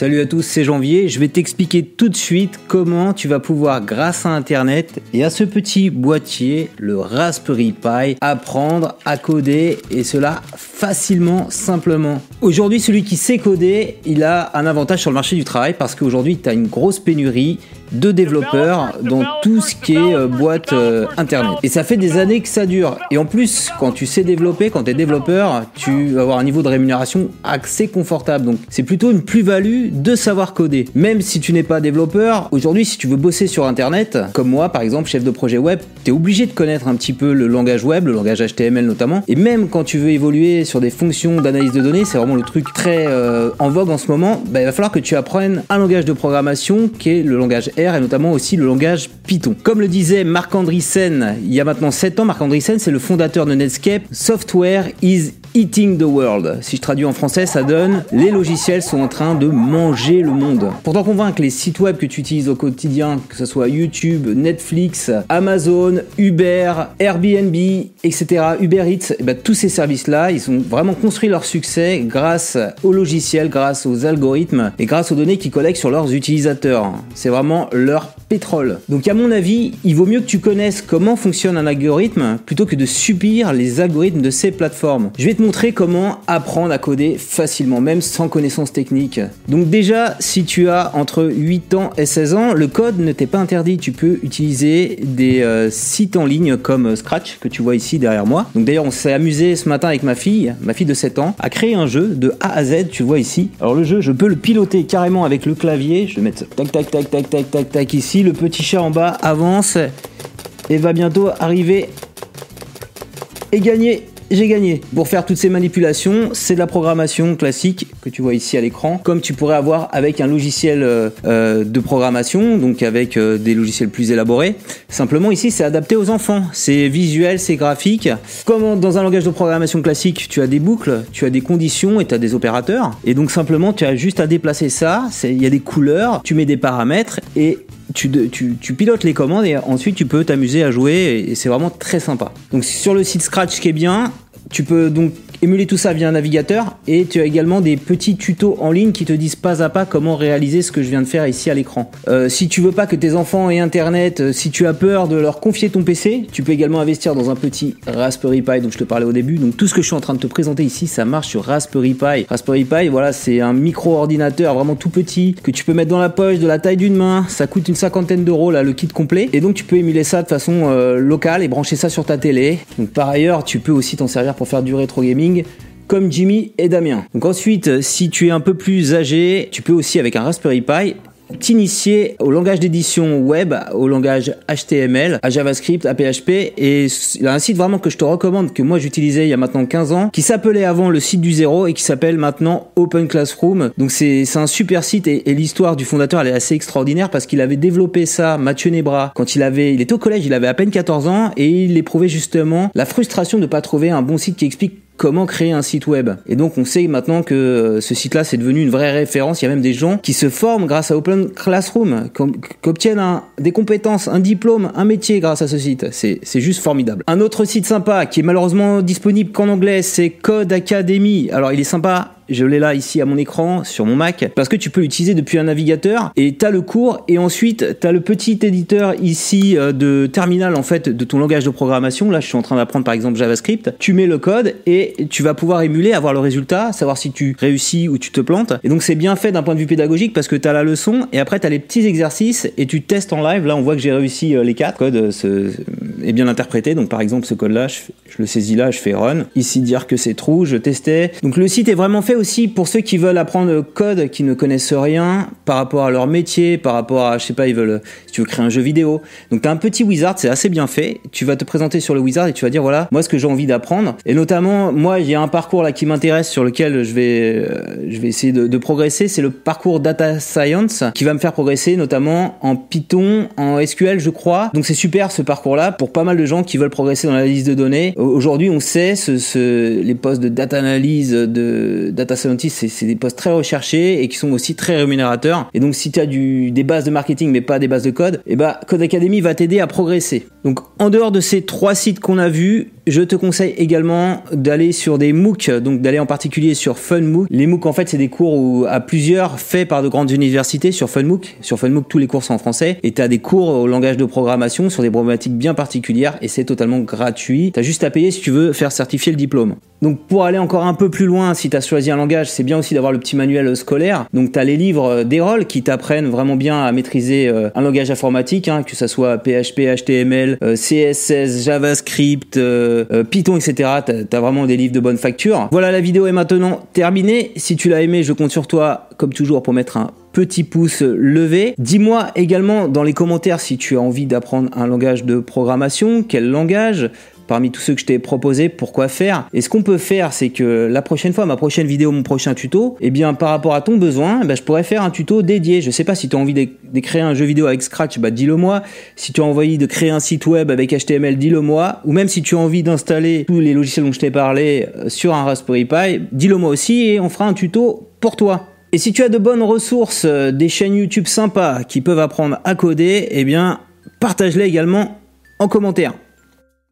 Salut à tous, c'est Janvier. Je vais t'expliquer tout de suite comment tu vas pouvoir, grâce à Internet et à ce petit boîtier, le Raspberry Pi, apprendre à coder et cela facilement, simplement. Aujourd'hui, celui qui sait coder, il a un avantage sur le marché du travail parce qu'aujourd'hui, tu as une grosse pénurie de développeurs dans tout ce qui est euh, boîte euh, internet. Et ça fait des années que ça dure. Et en plus, quand tu sais développer, quand tu es développeur, tu vas avoir un niveau de rémunération assez confortable. Donc c'est plutôt une plus-value de savoir coder. Même si tu n'es pas développeur, aujourd'hui si tu veux bosser sur internet, comme moi par exemple, chef de projet web, tu es obligé de connaître un petit peu le langage web, le langage HTML notamment. Et même quand tu veux évoluer sur des fonctions d'analyse de données, c'est vraiment le truc très euh, en vogue en ce moment, bah, il va falloir que tu apprennes un langage de programmation qui est le langage et notamment aussi le langage Python. Comme le disait Marc Andreessen il y a maintenant 7 ans, Marc Andreessen c'est le fondateur de Netscape. Software is Eating the World. Si je traduis en français, ça donne les logiciels sont en train de manger le monde. Pour t'en convaincre, les sites web que tu utilises au quotidien, que ce soit YouTube, Netflix, Amazon, Uber, Airbnb, etc., Uber Eats, eh ben, tous ces services-là, ils ont vraiment construit leur succès grâce aux logiciels, grâce aux algorithmes et grâce aux données qu'ils collectent sur leurs utilisateurs. C'est vraiment leur pétrole. Donc à mon avis, il vaut mieux que tu connaisses comment fonctionne un algorithme plutôt que de subir les algorithmes de ces plateformes. Je vais montrer comment apprendre à coder facilement, même sans connaissance technique. Donc déjà, si tu as entre 8 ans et 16 ans, le code ne t'est pas interdit. Tu peux utiliser des euh, sites en ligne comme Scratch que tu vois ici derrière moi. Donc d'ailleurs, on s'est amusé ce matin avec ma fille, ma fille de 7 ans, à créer un jeu de A à Z, tu vois ici. Alors le jeu, je peux le piloter carrément avec le clavier. Je vais mettre tac tac tac tac tac tac tac ici le petit chat en bas avance et va bientôt arriver et gagner j'ai gagné. Pour faire toutes ces manipulations, c'est de la programmation classique que tu vois ici à l'écran, comme tu pourrais avoir avec un logiciel euh, euh, de programmation, donc avec euh, des logiciels plus élaborés. Simplement ici, c'est adapté aux enfants. C'est visuel, c'est graphique. Comme dans un langage de programmation classique, tu as des boucles, tu as des conditions et tu as des opérateurs. Et donc simplement, tu as juste à déplacer ça. Il y a des couleurs, tu mets des paramètres et tu, pilotes les commandes et ensuite tu peux t'amuser à jouer et c'est vraiment très sympa. Donc sur le site Scratch, ce qui est bien, tu peux donc émuler tout ça via un navigateur et tu as également des petits tutos en ligne qui te disent pas à pas comment réaliser ce que je viens de faire ici à l'écran. Euh, si tu veux pas que tes enfants aient internet, euh, si tu as peur de leur confier ton PC, tu peux également investir dans un petit Raspberry Pi dont je te parlais au début. Donc tout ce que je suis en train de te présenter ici, ça marche sur Raspberry Pi. Raspberry Pi, voilà, c'est un micro ordinateur vraiment tout petit que tu peux mettre dans la poche de la taille d'une main. Ça coûte une cinquantaine d'euros là le kit complet et donc tu peux émuler ça de façon euh, locale et brancher ça sur ta télé. Donc par ailleurs, tu peux aussi t'en servir pour faire du rétro gaming comme Jimmy et Damien. Donc ensuite, si tu es un peu plus âgé, tu peux aussi avec un Raspberry Pi t'initier au langage d'édition web, au langage HTML, à JavaScript, à PHP. Et il a un site vraiment que je te recommande, que moi j'utilisais il y a maintenant 15 ans, qui s'appelait avant le site du zéro et qui s'appelle maintenant Open Classroom. Donc c'est un super site et, l'histoire du fondateur elle est assez extraordinaire parce qu'il avait développé ça, Mathieu Nebra, quand il avait, il était au collège, il avait à peine 14 ans et il éprouvait justement la frustration de ne pas trouver un bon site qui explique comment créer un site web. Et donc on sait maintenant que euh, ce site-là c'est devenu une vraie référence. Il y a même des gens qui se forment grâce à Open Classroom, qui obtiennent des compétences, un diplôme, un métier grâce à ce site. C'est juste formidable. Un autre site sympa qui est malheureusement disponible qu'en anglais, c'est Code Academy. Alors il est sympa je l'ai là ici à mon écran sur mon Mac parce que tu peux l'utiliser depuis un navigateur et tu as le cours et ensuite tu as le petit éditeur ici euh, de terminal en fait de ton langage de programmation. Là, je suis en train d'apprendre par exemple JavaScript. Tu mets le code et tu vas pouvoir émuler, avoir le résultat, savoir si tu réussis ou tu te plantes. Et donc c'est bien fait d'un point de vue pédagogique parce que tu as la leçon et après tu as les petits exercices et tu testes en live. Là, on voit que j'ai réussi euh, les quatre. codes euh, est bien interprété. Donc par exemple, ce code là, je, le saisis là, je fais run. Ici dire que c'est true, je testais. Donc le site est vraiment fait aussi pour ceux qui veulent apprendre le code, qui ne connaissent rien par rapport à leur métier, par rapport à, je sais pas, ils veulent, si tu veux créer un jeu vidéo. Donc tu as un petit wizard, c'est assez bien fait. Tu vas te présenter sur le wizard et tu vas dire voilà, moi ce que j'ai envie d'apprendre. Et notamment, moi il y a un parcours là qui m'intéresse sur lequel je vais, euh, je vais essayer de, de progresser. C'est le parcours data science qui va me faire progresser, notamment en Python, en SQL, je crois. Donc c'est super ce parcours-là pour pas mal de gens qui veulent progresser dans la liste de données. Aujourd'hui, on sait ce, les postes de data analyse, de data scientist c'est des postes très recherchés et qui sont aussi très rémunérateurs. Et donc, si tu as des bases de marketing mais pas des bases de code, et eh bah, Code Academy va t'aider à progresser. Donc, en dehors de ces trois sites qu'on a vus, Je te conseille également d'aller sur des MOOC, donc d'aller en particulier sur FunMOOC. Les MOOC, en fait, c'est des cours où, à plusieurs faits par de grandes universités sur FunMOOC. Sur FunMOOC, tous les cours sont en français et tu as des cours au langage de programmation sur des problématiques bien particulières et c'est totalement gratuit. Tu as juste à payer si tu veux faire certifier le diplôme. Donc pour aller encore un peu plus loin, si tu as choisi un langage, c'est bien aussi d'avoir le petit manuel scolaire. Donc tu as les livres d'Erol qui t'apprennent vraiment bien à maîtriser euh, un langage informatique, hein, que ça soit PHP, HTML, euh, CSS, JavaScript, euh, Python, etc. Tu as, vraiment des livres de bonne facture. Voilà, la vidéo est maintenant terminée. Si tu l'as aimé, je compte sur toi, comme toujours, pour mettre un petit pouce levé. Dis-moi également dans les commentaires si tu as envie d'apprendre un langage de programmation, quel langage, parmi tous ceux que je t'ai proposé, pourquoi faire. Et ce qu'on peut faire, c'est que la prochaine fois, ma prochaine vidéo, mon prochain tuto, eh bien, par rapport à ton besoin, eh ben, je pourrais faire un tuto dédié. Je sais pas si tu as envie de, créer un jeu vidéo avec Scratch, bah, dis-le moi. Si tu as envie de créer un site web avec HTML, dis-le moi. Ou même si tu as envie d'installer tous les logiciels dont je t'ai parlé euh, sur un Raspberry Pi, dis-le moi aussi et on fera un tuto pour toi. Et si tu as de bonnes ressources, euh, des chaînes YouTube sympas qui peuvent apprendre à coder, eh bien, partage-les également en commentaire.